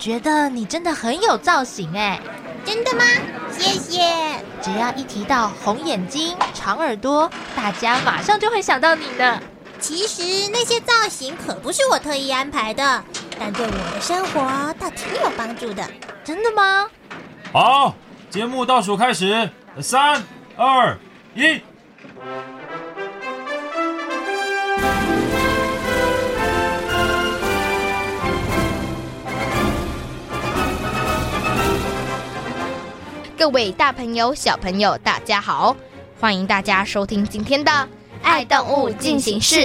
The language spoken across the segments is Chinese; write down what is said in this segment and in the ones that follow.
觉得你真的很有造型哎！真的吗？谢谢。只要一提到红眼睛、长耳朵，大家马上就会想到你呢。其实那些造型可不是我特意安排的，但对我的生活倒挺有帮助的。真的吗？好，节目倒数开始，三、二、一。各位大朋友、小朋友，大家好！欢迎大家收听今天的《爱动物进行式》，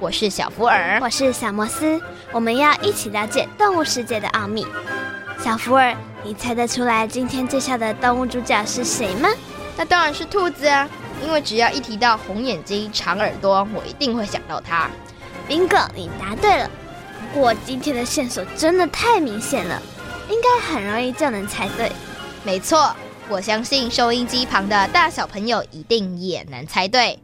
我是小福尔，我是小摩斯，我们要一起了解动物世界的奥秘。小福尔，你猜得出来今天介绍的动物主角是谁吗？那当然是兔子啊！因为只要一提到红眼睛、长耳朵，我一定会想到它。Bingo，你答对了。不过今天的线索真的太明显了，应该很容易就能猜对。没错。我相信收音机旁的大小朋友一定也能猜对。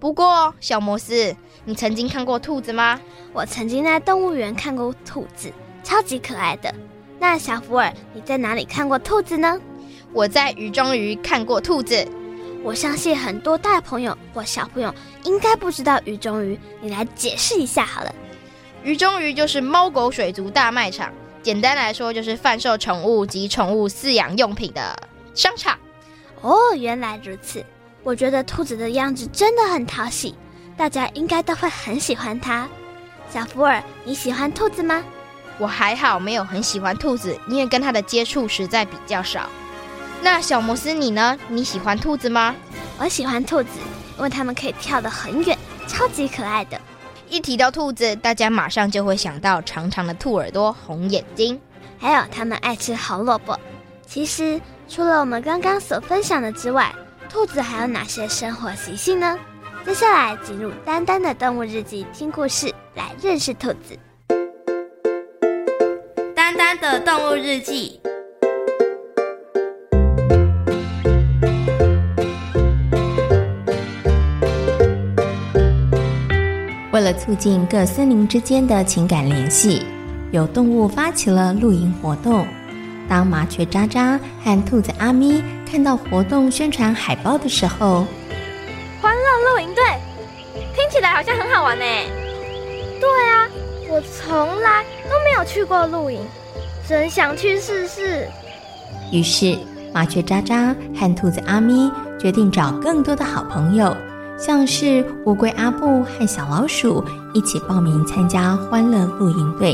不过，小摩斯，你曾经看过兔子吗？我曾经在动物园看过兔子，超级可爱的。那小福尔，你在哪里看过兔子呢？我在鱼中鱼看过兔子。我相信很多大朋友或小朋友应该不知道鱼中鱼，你来解释一下好了。鱼中鱼就是猫狗水族大卖场，简单来说就是贩售宠物及宠物饲养用品的商场。哦，原来如此。我觉得兔子的样子真的很讨喜，大家应该都会很喜欢它。小福尔，你喜欢兔子吗？我还好，没有很喜欢兔子，因为跟它的接触实在比较少。那小摩斯你呢？你喜欢兔子吗？我喜欢兔子，因为它们可以跳得很远，超级可爱的。一提到兔子，大家马上就会想到长长的兔耳朵、红眼睛，还有它们爱吃红萝卜。其实，除了我们刚刚所分享的之外，兔子还有哪些生活习性呢？接下来进入丹丹的动物日记，听故事来认识兔子。丹丹的动物日记。为了促进各森林之间的情感联系，有动物发起了露营活动。当麻雀渣渣和兔子阿咪看到活动宣传海报的时候，欢乐露营队听起来好像很好玩呢。对啊，我从来都没有去过露营，真想去试试。于是，麻雀渣渣和兔子阿咪决定找更多的好朋友，像是乌龟阿布和小老鼠一起报名参加欢乐露营队。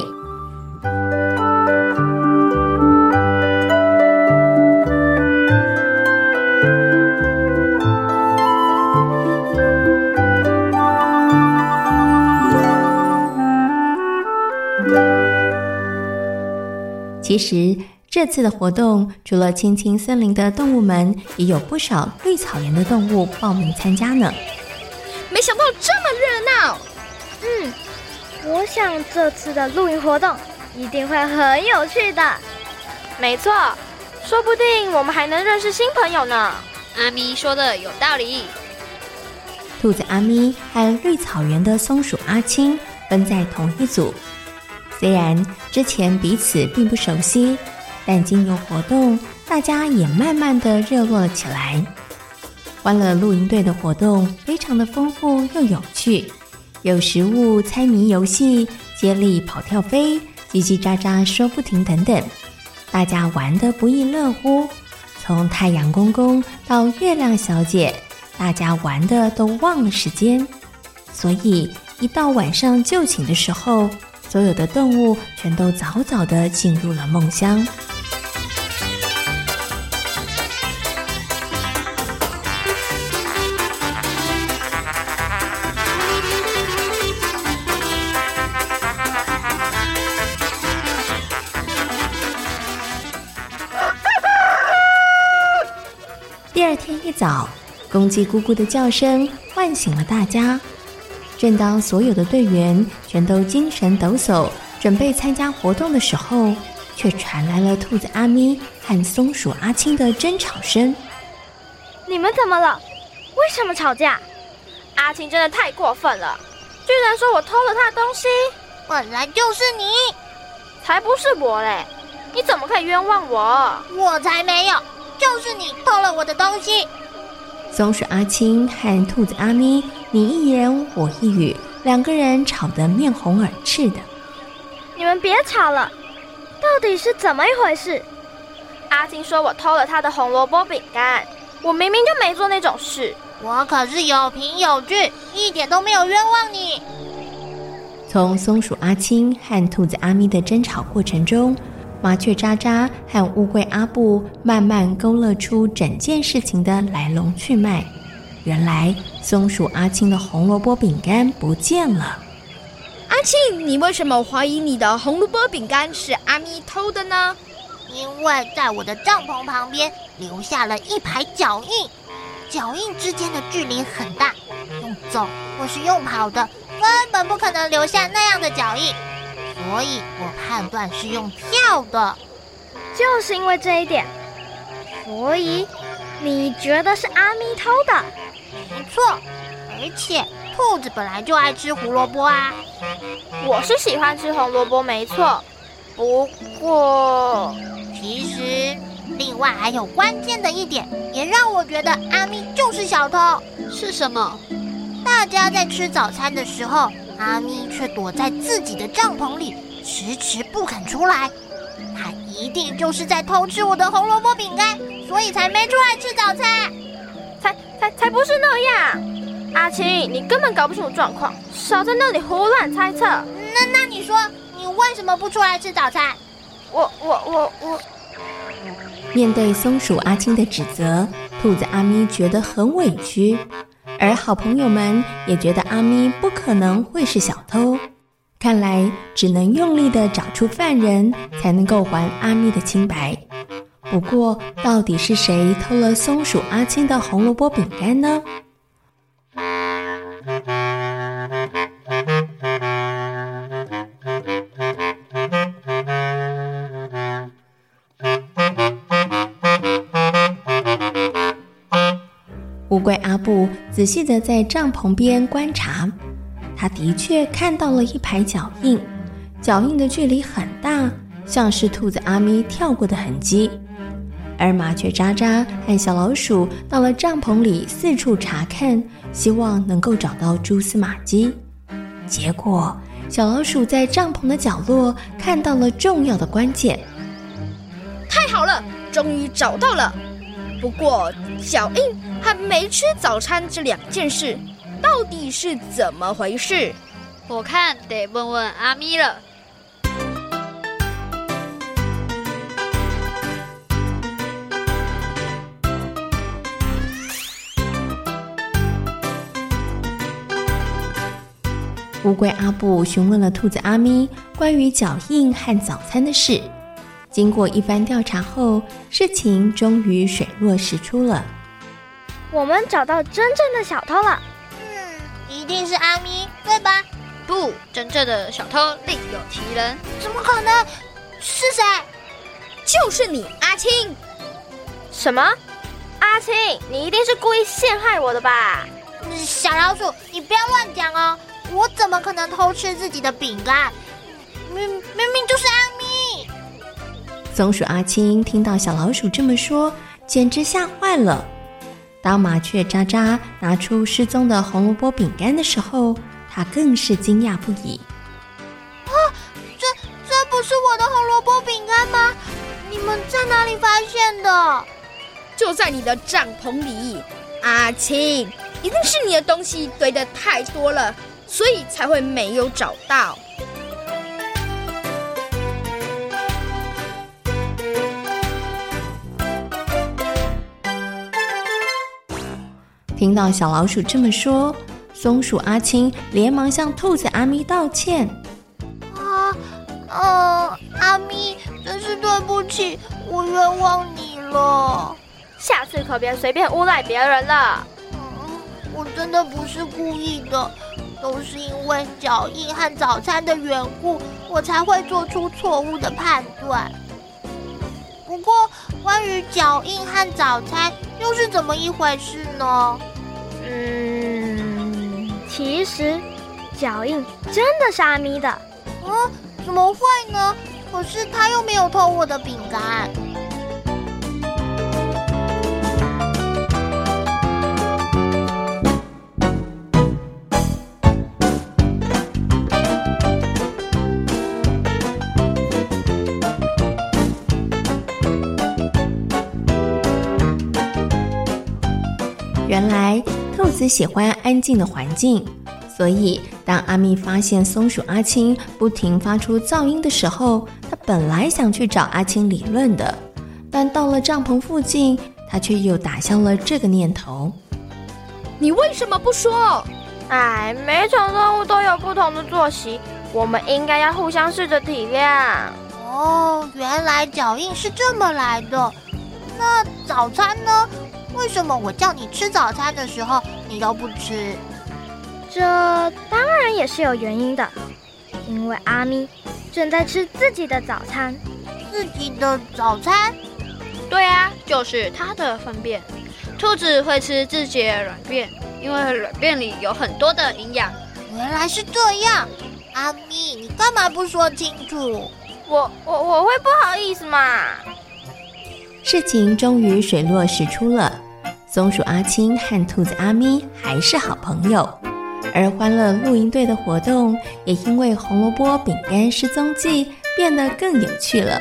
其实这次的活动，除了青青森林的动物们，也有不少绿草原的动物报名参加呢。没想到这么热闹。嗯，我想这次的露营活动一定会很有趣的。没错，说不定我们还能认识新朋友呢。阿咪说的有道理。兔子阿咪和绿草原的松鼠阿青分在同一组。虽然之前彼此并不熟悉，但经由活动，大家也慢慢的热络了起来。欢乐露营队的活动非常的丰富又有趣，有食物、猜谜游戏、接力、跑跳飞、叽叽喳喳说不停等等，大家玩得不亦乐乎。从太阳公公到月亮小姐，大家玩的都忘了时间，所以一到晚上就寝的时候。所有的动物全都早早的进入了梦乡。第二天一早公鸡咕咕的叫声唤醒了大家。正当所有的队员全都精神抖擞，准备参加活动的时候，却传来了兔子阿咪和松鼠阿青的争吵声。你们怎么了？为什么吵架？阿青真的太过分了，居然说我偷了他的东西。本来就是你，才不是我嘞！你怎么可以冤枉我？我才没有，就是你偷了我的东西。松鼠阿青和兔子阿咪，你一言我一语，两个人吵得面红耳赤的。你们别吵了，到底是怎么一回事？阿青说我偷了他的红萝卜饼干，我明明就没做那种事。我可是有凭有据，一点都没有冤枉你。从松鼠阿青和兔子阿咪的争吵过程中，麻雀渣渣和乌龟阿布慢慢勾勒出整件事情的来龙去脉。原来松鼠阿青的红萝卜饼干不见了。阿青，你为什么怀疑你的红萝卜饼干是阿咪偷的呢？因为在我的帐篷旁边留下了一排脚印，脚印之间的距离很大，用走或是用跑的根本不可能留下那样的脚印。所以我判断是用跳的，就是因为这一点，所以你觉得是阿咪偷的？没错，而且兔子本来就爱吃胡萝卜啊。我是喜欢吃红萝卜，没错。不过，其实另外还有关键的一点，也让我觉得阿咪就是小偷。是什么？大家在吃早餐的时候。阿咪却躲在自己的帐篷里，迟迟不肯出来。他一定就是在偷吃我的红萝卜饼干，所以才没出来吃早餐。才才才不是那样！阿青，你根本搞不清楚状况，少在那里胡乱猜测。那那你说，你为什么不出来吃早餐？我我我我。面对松鼠阿青的指责，兔子阿咪觉得很委屈。而好朋友们也觉得阿咪不可能会是小偷，看来只能用力的找出犯人，才能够还阿咪的清白。不过，到底是谁偷了松鼠阿青的红萝卜饼干呢？乌龟阿布仔细的在帐篷边观察，他的确看到了一排脚印，脚印的距离很大，像是兔子阿咪跳过的痕迹。而麻雀渣渣和小老鼠到了帐篷里四处查看，希望能够找到蛛丝马迹。结果，小老鼠在帐篷的角落看到了重要的关键。太好了，终于找到了。不过，脚印和没吃早餐这两件事，到底是怎么回事？我看得问问阿咪了。乌龟阿布询问了兔子阿咪关于脚印和早餐的事。经过一番调查后，事情终于水落石出了。我们找到真正的小偷了。嗯，一定是阿咪，对吧？不，真正的小偷另有其人。怎么可能？是谁？就是你，阿青。什么？阿青，你一定是故意陷害我的吧？小老鼠，你不要乱讲哦！我怎么可能偷吃自己的饼干？明明明就是阿咪。松鼠阿青听到小老鼠这么说，简直吓坏了。当麻雀渣渣拿出失踪的红萝卜饼干的时候，他更是惊讶不已。啊，这这不是我的红萝卜饼干吗？你们在哪里发现的？就在你的帐篷里。阿青，一定是你的东西堆的太多了，所以才会没有找到。听到小老鼠这么说，松鼠阿青连忙向兔子阿咪道歉。啊，呃，阿咪，真是对不起，我冤枉你了。下次可别随便诬赖别人了。嗯，我真的不是故意的，都是因为脚印和早餐的缘故，我才会做出错误的判断。不过，关于脚印和早餐又是怎么一回事呢？嗯，其实脚印真的是阿咪的。嗯，怎么会呢？可是他又没有偷我的饼干。原来兔子喜欢安静的环境，所以当阿咪发现松鼠阿青不停发出噪音的时候，他本来想去找阿青理论的，但到了帐篷附近，他却又打消了这个念头。你为什么不说？哎，每种动物都有不同的作息，我们应该要互相试着体谅。哦，原来脚印是这么来的。那早餐呢？为什么我叫你吃早餐的时候，你都不吃？这当然也是有原因的，因为阿咪正在吃自己的早餐。自己的早餐？对啊，就是它的粪便。兔子会吃自己的软便，因为软便里有很多的营养。原来是这样，阿咪，你干嘛不说清楚？我我我会不好意思嘛。事情终于水落石出了，松鼠阿青和兔子阿咪还是好朋友，而欢乐露营队的活动也因为红萝卜饼干失踪记变得更有趣了。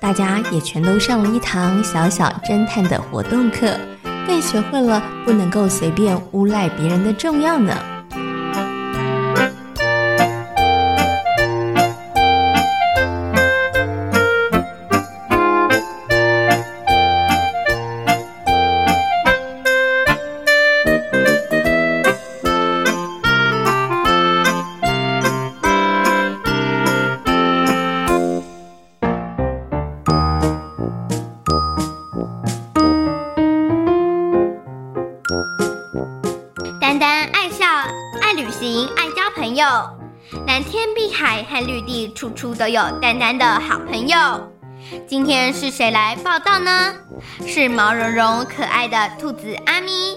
大家也全都上了一堂小小侦探的活动课，更学会了不能够随便诬赖别人的重要呢。处处都有丹丹的好朋友。今天是谁来报道呢？是毛茸茸可爱的兔子阿咪。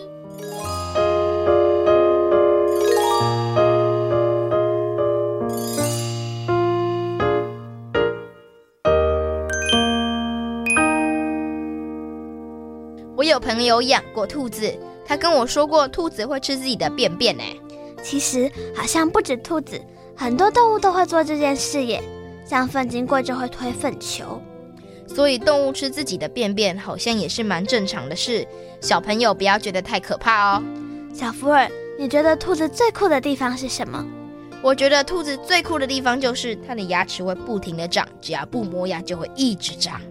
我有朋友养过兔子，他跟我说过，兔子会吃自己的便便呢。其实好像不止兔子，很多动物都会做这件事耶。像粪经过就会推粪球，所以动物吃自己的便便好像也是蛮正常的事。小朋友不要觉得太可怕哦。小福尔，你觉得兔子最酷的地方是什么？我觉得兔子最酷的地方就是它的牙齿会不停的长，只要不磨牙就会一直长。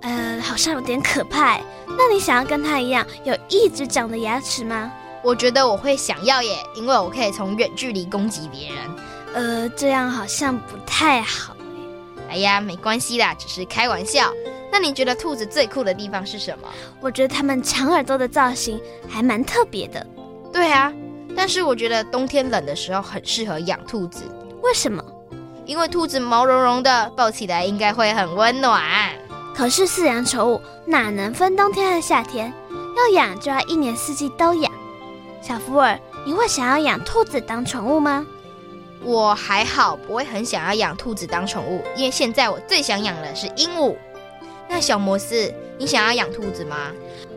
呃，好像有点可怕。那你想要跟它一样有一直长的牙齿吗？我觉得我会想要耶，因为我可以从远距离攻击别人。呃，这样好像不太好。哎呀，没关系啦，只是开玩笑。那你觉得兔子最酷的地方是什么？我觉得它们长耳朵的造型还蛮特别的。对啊，但是我觉得冬天冷的时候很适合养兔子。为什么？因为兔子毛茸茸的，抱起来应该会很温暖。可是饲养宠物哪能分冬天和夏天？要养就要一年四季都养。小福尔，你会想要养兔子当宠物吗？我还好，不会很想要养兔子当宠物，因为现在我最想养的是鹦鹉。那小摩斯，你想要养兔子吗？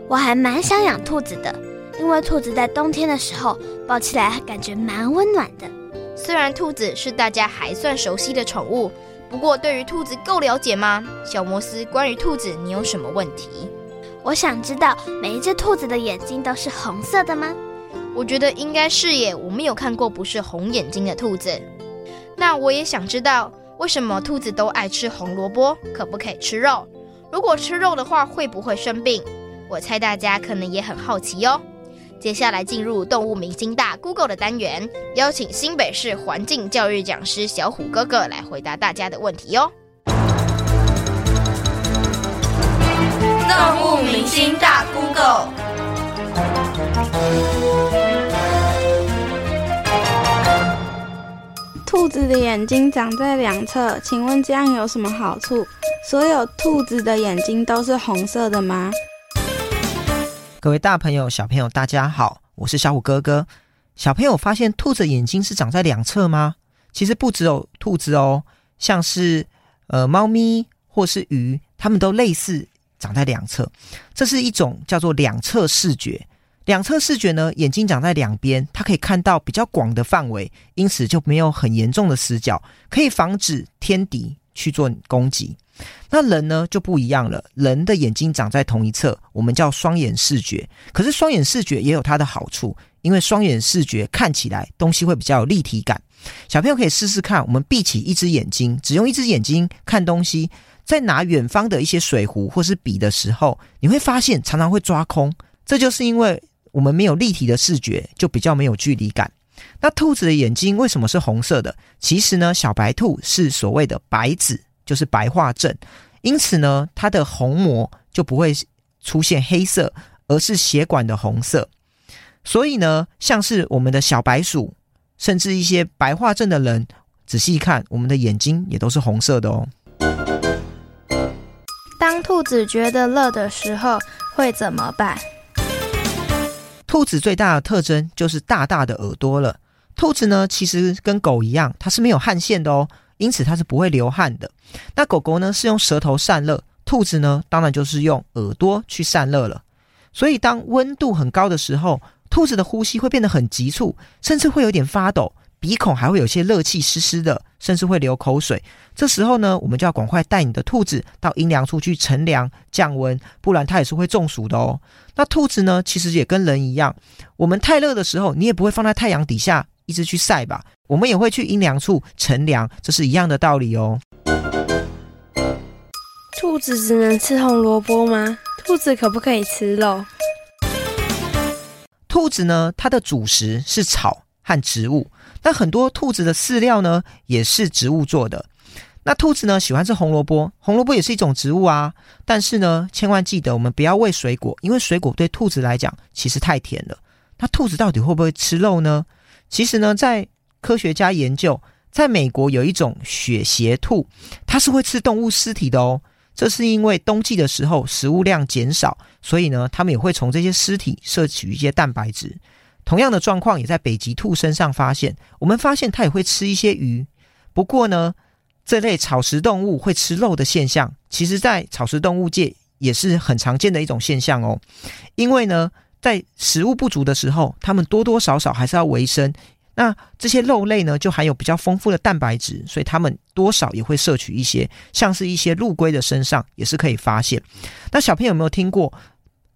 我还蛮想养兔子的，因为兔子在冬天的时候抱起来感觉蛮温暖的。虽然兔子是大家还算熟悉的宠物，不过对于兔子够了解吗？小摩斯，关于兔子你有什么问题？我想知道每一只兔子的眼睛都是红色的吗？我觉得应该是耶，我没有看过不是红眼睛的兔子。那我也想知道，为什么兔子都爱吃红萝卜，可不可以吃肉？如果吃肉的话，会不会生病？我猜大家可能也很好奇哟。接下来进入动物明星大 Google 的单元，邀请新北市环境教育讲师小虎哥哥来回答大家的问题哟。动物明星大 Google。兔子的眼睛长在两侧，请问这样有什么好处？所有兔子的眼睛都是红色的吗？各位大朋友、小朋友，大家好，我是小虎哥哥。小朋友发现兔子眼睛是长在两侧吗？其实不只有兔子哦，像是呃猫咪或是鱼，它们都类似长在两侧。这是一种叫做两侧视觉。两侧视觉呢，眼睛长在两边，它可以看到比较广的范围，因此就没有很严重的死角，可以防止天敌去做攻击。那人呢就不一样了，人的眼睛长在同一侧，我们叫双眼视觉。可是双眼视觉也有它的好处，因为双眼视觉看起来东西会比较有立体感。小朋友可以试试看，我们闭起一只眼睛，只用一只眼睛看东西，在拿远方的一些水壶或是笔的时候，你会发现常常会抓空，这就是因为。我们没有立体的视觉，就比较没有距离感。那兔子的眼睛为什么是红色的？其实呢，小白兔是所谓的白子，就是白化症，因此呢，它的虹膜就不会出现黑色，而是血管的红色。所以呢，像是我们的小白鼠，甚至一些白化症的人，仔细看，我们的眼睛也都是红色的哦。当兔子觉得热的时候，会怎么办？兔子最大的特征就是大大的耳朵了。兔子呢，其实跟狗一样，它是没有汗腺的哦，因此它是不会流汗的。那狗狗呢，是用舌头散热，兔子呢，当然就是用耳朵去散热了。所以当温度很高的时候，兔子的呼吸会变得很急促，甚至会有点发抖。鼻孔还会有些热气湿湿的，甚至会流口水。这时候呢，我们就要赶快带你的兔子到阴凉处去乘凉降温，不然它也是会中暑的哦。那兔子呢，其实也跟人一样，我们太热的时候，你也不会放在太阳底下一直去晒吧？我们也会去阴凉处乘凉，这是一样的道理哦。兔子只能吃红萝卜吗？兔子可不可以吃肉？兔子呢，它的主食是草和植物。那很多兔子的饲料呢，也是植物做的。那兔子呢，喜欢吃红萝卜，红萝卜也是一种植物啊。但是呢，千万记得我们不要喂水果，因为水果对兔子来讲其实太甜了。那兔子到底会不会吃肉呢？其实呢，在科学家研究，在美国有一种雪鞋兔，它是会吃动物尸体的哦。这是因为冬季的时候食物量减少，所以呢，它们也会从这些尸体摄取一些蛋白质。同样的状况也在北极兔身上发现。我们发现它也会吃一些鱼。不过呢，这类草食动物会吃肉的现象，其实在草食动物界也是很常见的一种现象哦。因为呢，在食物不足的时候，它们多多少少还是要维生。那这些肉类呢，就含有比较丰富的蛋白质，所以它们多少也会摄取一些。像是一些陆龟的身上也是可以发现。那小朋友有没有听过？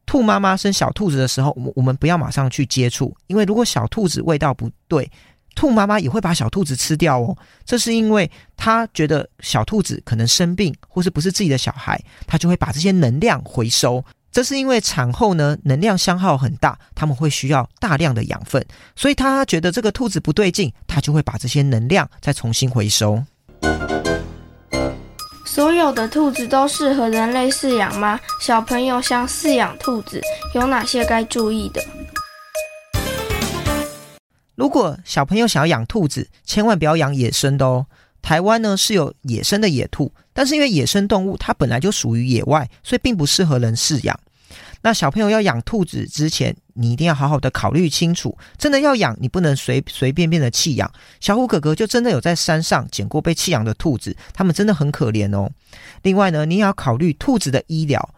兔妈妈生小兔子的时候，我们我们不要马上去接触，因为如果小兔子味道不对，兔妈妈也会把小兔子吃掉哦。这是因为她觉得小兔子可能生病，或是不是自己的小孩，她就会把这些能量回收。这是因为产后呢，能量消耗很大，他们会需要大量的养分，所以他觉得这个兔子不对劲，他就会把这些能量再重新回收。所有的兔子都适合人类饲养吗？小朋友想饲养兔子，有哪些该注意的？如果小朋友想要养兔子，千万不要养野生的哦。台湾呢是有野生的野兔，但是因为野生动物它本来就属于野外，所以并不适合人饲养。那小朋友要养兔子之前，你一定要好好的考虑清楚。真的要养，你不能随随便便的弃养。小虎哥哥就真的有在山上捡过被弃养的兔子，他们真的很可怜哦。另外呢，你也要考虑兔子的医疗。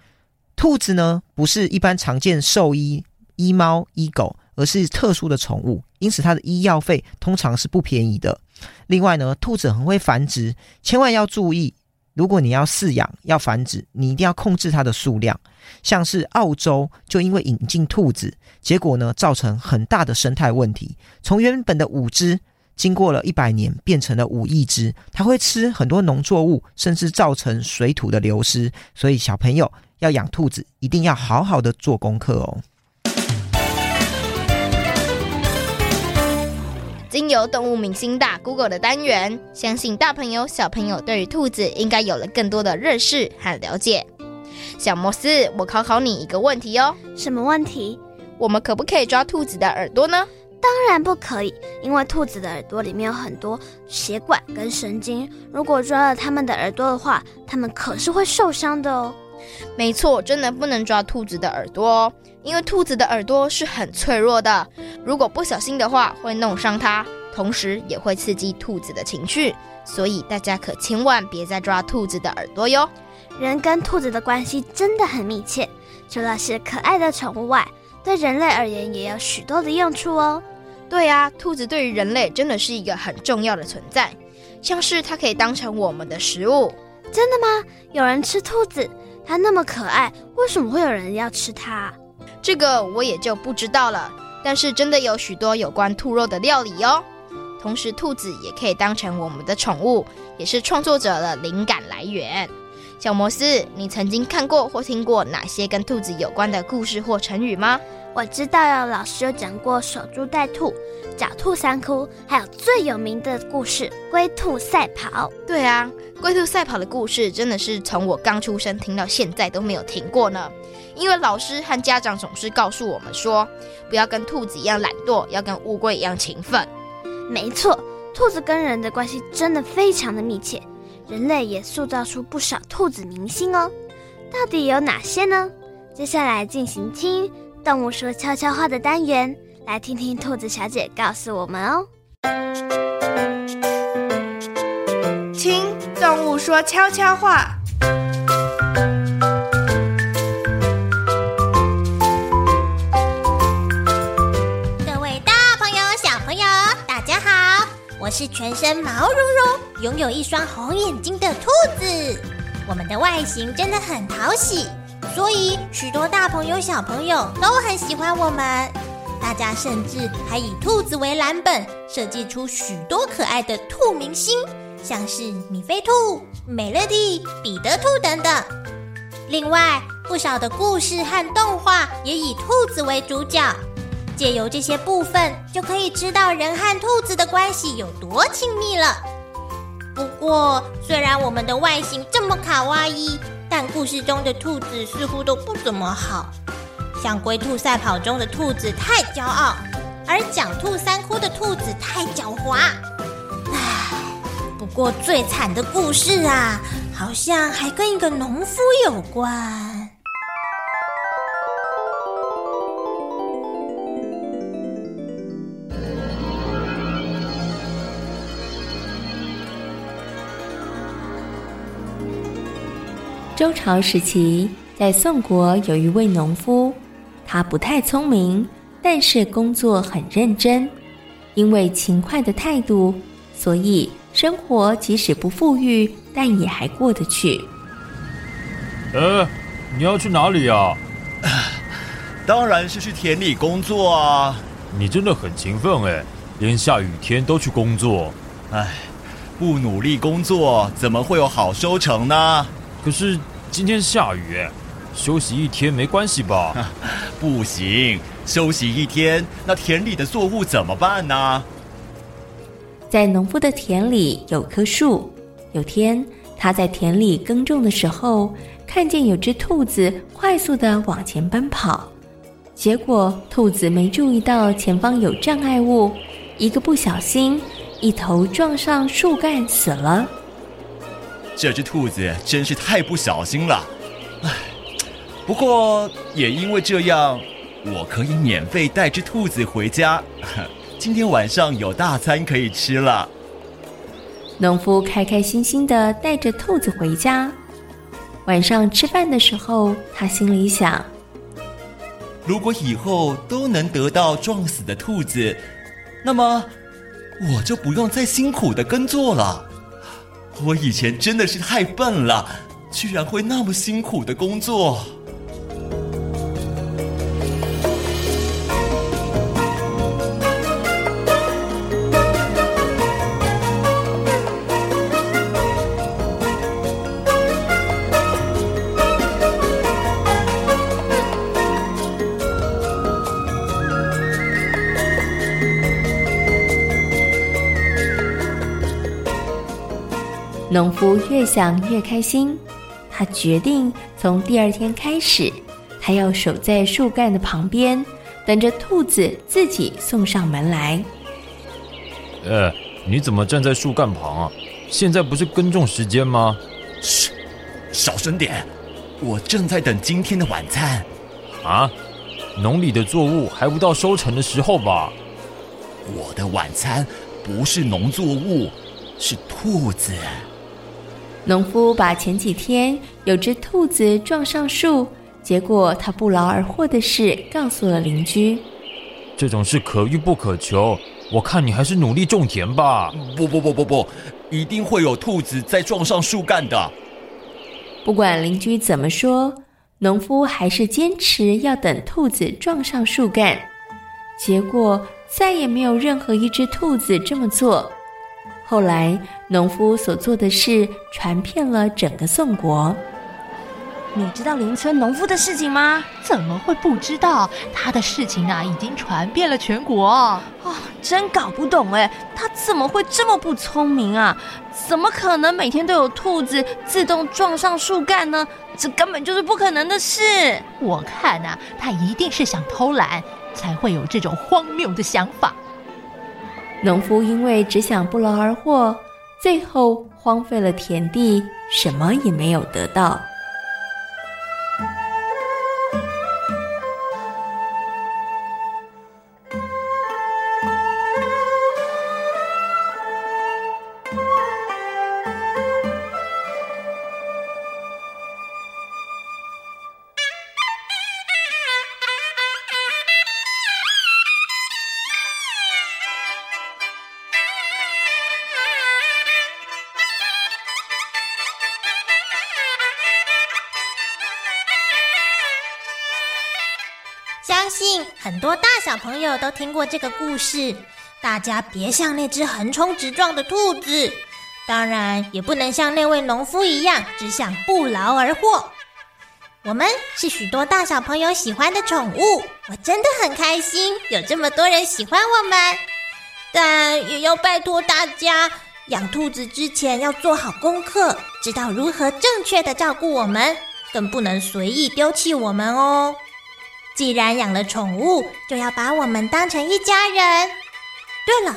兔子呢不是一般常见兽医医猫医狗，而是特殊的宠物，因此它的医药费通常是不便宜的。另外呢，兔子很会繁殖，千万要注意。如果你要饲养、要繁殖，你一定要控制它的数量。像是澳洲就因为引进兔子，结果呢造成很大的生态问题。从原本的五只，经过了一百年变成了五亿只。它会吃很多农作物，甚至造成水土的流失。所以小朋友要养兔子，一定要好好的做功课哦。经由动物明星大 Google 的单元，相信大朋友小朋友对于兔子应该有了更多的认识和了解。小摩斯，我考考你一个问题哦。什么问题？我们可不可以抓兔子的耳朵呢？当然不可以，因为兔子的耳朵里面有很多血管跟神经，如果抓了它们的耳朵的话，它们可是会受伤的哦。没错，真的不能抓兔子的耳朵哦，因为兔子的耳朵是很脆弱的，如果不小心的话，会弄伤它，同时也会刺激兔子的情绪，所以大家可千万别再抓兔子的耳朵哟。人跟兔子的关系真的很密切，除了是可爱的宠物外，对人类而言也有许多的用处哦。对啊，兔子对于人类真的是一个很重要的存在，像是它可以当成我们的食物。真的吗？有人吃兔子？它那么可爱，为什么会有人要吃它？这个我也就不知道了。但是真的有许多有关兔肉的料理哦。同时，兔子也可以当成我们的宠物，也是创作者的灵感来源。小摩斯，你曾经看过或听过哪些跟兔子有关的故事或成语吗？我知道有老师有讲过守株待兔、狡兔三窟，还有最有名的故事——龟兔赛跑。对啊，龟兔赛跑的故事真的是从我刚出生听到现在都没有停过呢。因为老师和家长总是告诉我们说，不要跟兔子一样懒惰，要跟乌龟一样勤奋。没错，兔子跟人的关系真的非常的密切，人类也塑造出不少兔子明星哦。到底有哪些呢？接下来进行听。动物说悄悄话的单元，来听听兔子小姐告诉我们哦。听动物说悄悄话。各位大朋友、小朋友，大家好，我是全身毛茸茸、拥有一双红眼睛的兔子。我们的外形真的很讨喜。所以，许多大朋友、小朋友都很喜欢我们。大家甚至还以兔子为蓝本，设计出许多可爱的兔明星，像是米菲兔、美乐蒂、彼得兔等等。另外，不少的故事和动画也以兔子为主角。借由这些部分，就可以知道人和兔子的关系有多亲密了。不过，虽然我们的外形这么卡哇伊，但故事中的兔子似乎都不怎么好，像龟兔赛跑中的兔子太骄傲，而讲兔三窟的兔子太狡猾。唉，不过最惨的故事啊，好像还跟一个农夫有关。周朝时期，在宋国有一位农夫，他不太聪明，但是工作很认真。因为勤快的态度，所以生活即使不富裕，但也还过得去。呃，你要去哪里啊？当然是去田里工作啊！你真的很勤奋哎，连下雨天都去工作。哎，不努力工作，怎么会有好收成呢？可是今天下雨，休息一天没关系吧？不行，休息一天，那田里的作物怎么办呢？在农夫的田里有棵树。有天，他在田里耕种的时候，看见有只兔子快速的往前奔跑，结果兔子没注意到前方有障碍物，一个不小心，一头撞上树干，死了。这只兔子真是太不小心了，唉，不过也因为这样，我可以免费带只兔子回家。今天晚上有大餐可以吃了。农夫开开心心的带着兔子回家。晚上吃饭的时候，他心里想：如果以后都能得到撞死的兔子，那么我就不用再辛苦的耕作了。我以前真的是太笨了，居然会那么辛苦的工作。农夫越想越开心，他决定从第二天开始，他要守在树干的旁边，等着兔子自己送上门来。呃，你怎么站在树干旁啊？现在不是耕种时间吗？嘘，小声点，我正在等今天的晚餐。啊，农里的作物还不到收成的时候吧？我的晚餐不是农作物，是兔子。农夫把前几天有只兔子撞上树，结果他不劳而获的事告诉了邻居。这种事可遇不可求，我看你还是努力种田吧。不不不不不，一定会有兔子再撞上树干的。不管邻居怎么说，农夫还是坚持要等兔子撞上树干。结果再也没有任何一只兔子这么做。后来，农夫所做的事传遍了整个宋国。你知道邻村农夫的事情吗？怎么会不知道？他的事情啊，已经传遍了全国。哦，真搞不懂哎，他怎么会这么不聪明啊？怎么可能每天都有兔子自动撞上树干呢？这根本就是不可能的事。我看啊，他一定是想偷懒，才会有这种荒谬的想法。农夫因为只想不劳而获，最后荒废了田地，什么也没有得到。很多大小朋友都听过这个故事。大家别像那只横冲直撞的兔子，当然也不能像那位农夫一样只想不劳而获。我们是许多大小朋友喜欢的宠物，我真的很开心有这么多人喜欢我们。但也要拜托大家，养兔子之前要做好功课，知道如何正确的照顾我们，更不能随意丢弃我们哦。既然养了宠物，就要把我们当成一家人。对了，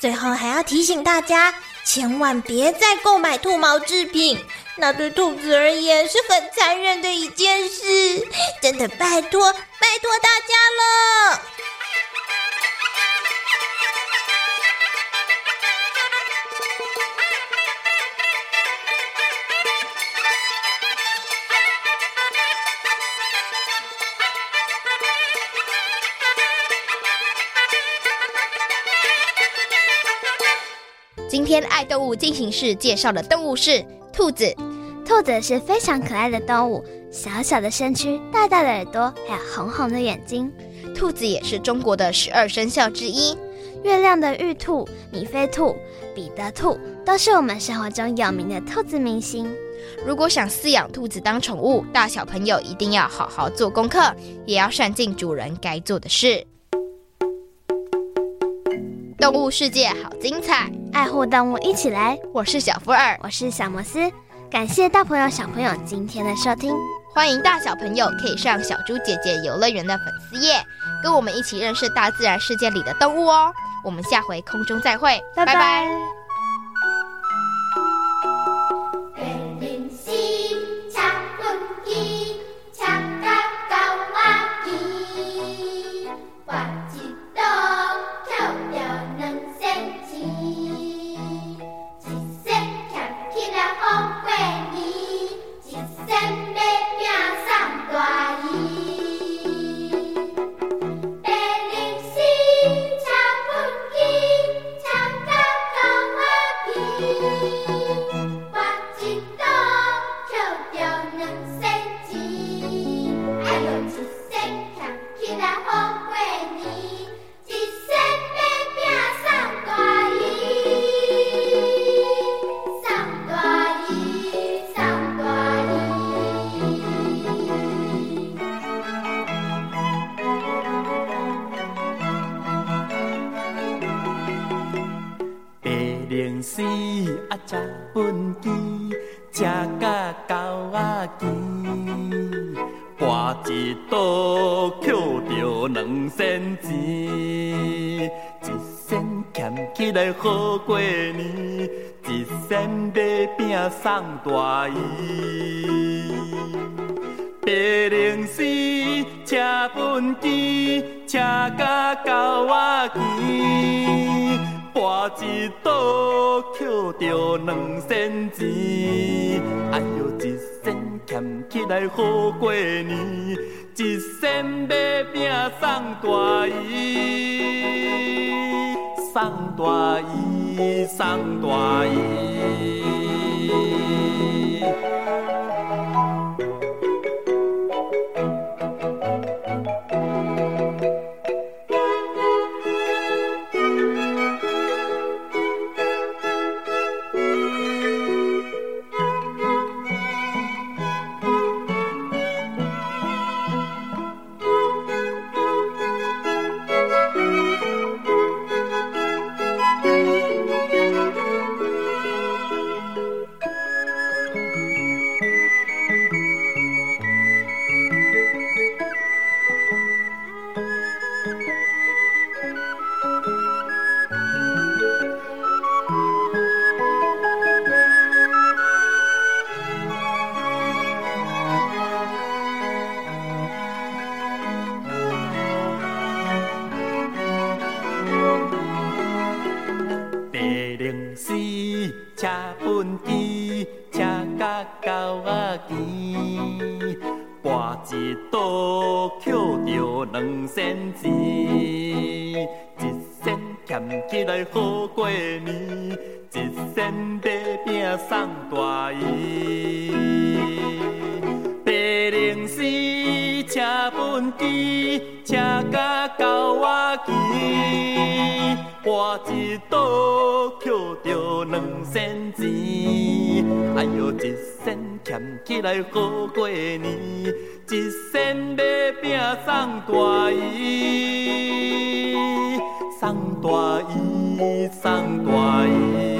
最后还要提醒大家，千万别再购买兔毛制品，那对兔子而言是很残忍的一件事。真的拜托，拜托大家了。今天爱动物进行式介绍的动物是兔子。兔子是非常可爱的动物，小小的身躯，大大的耳朵，还有红红的眼睛。兔子也是中国的十二生肖之一。月亮的玉兔、米菲兔、彼得兔都是我们生活中有名的兔子明星。如果想饲养兔子当宠物，大小朋友一定要好好做功课，也要善尽主人该做的事。动物世界好精彩，爱护动物一起来！我是小福尔，我是小摩斯，感谢大朋友小朋友今天的收听。欢迎大小朋友可以上小猪姐姐游乐园的粉丝页，跟我们一起认识大自然世界里的动物哦。我们下回空中再会，拜拜。拜拜。跋一刀，捡着两仙钱，一仙俭起来好过年，一仙买饼送大姨。白龙丝车本机，车甲狗仔见，跋一倒捡着两仙钱，哎哟一仙俭起来好过年，一仙买饼送大姨，送大姨，送大姨。机，车甲到我机，我一倒捡着两仙钱，哎哟，一仙俭起来好过年，一仙要拼送大姨，送大姨，送大姨。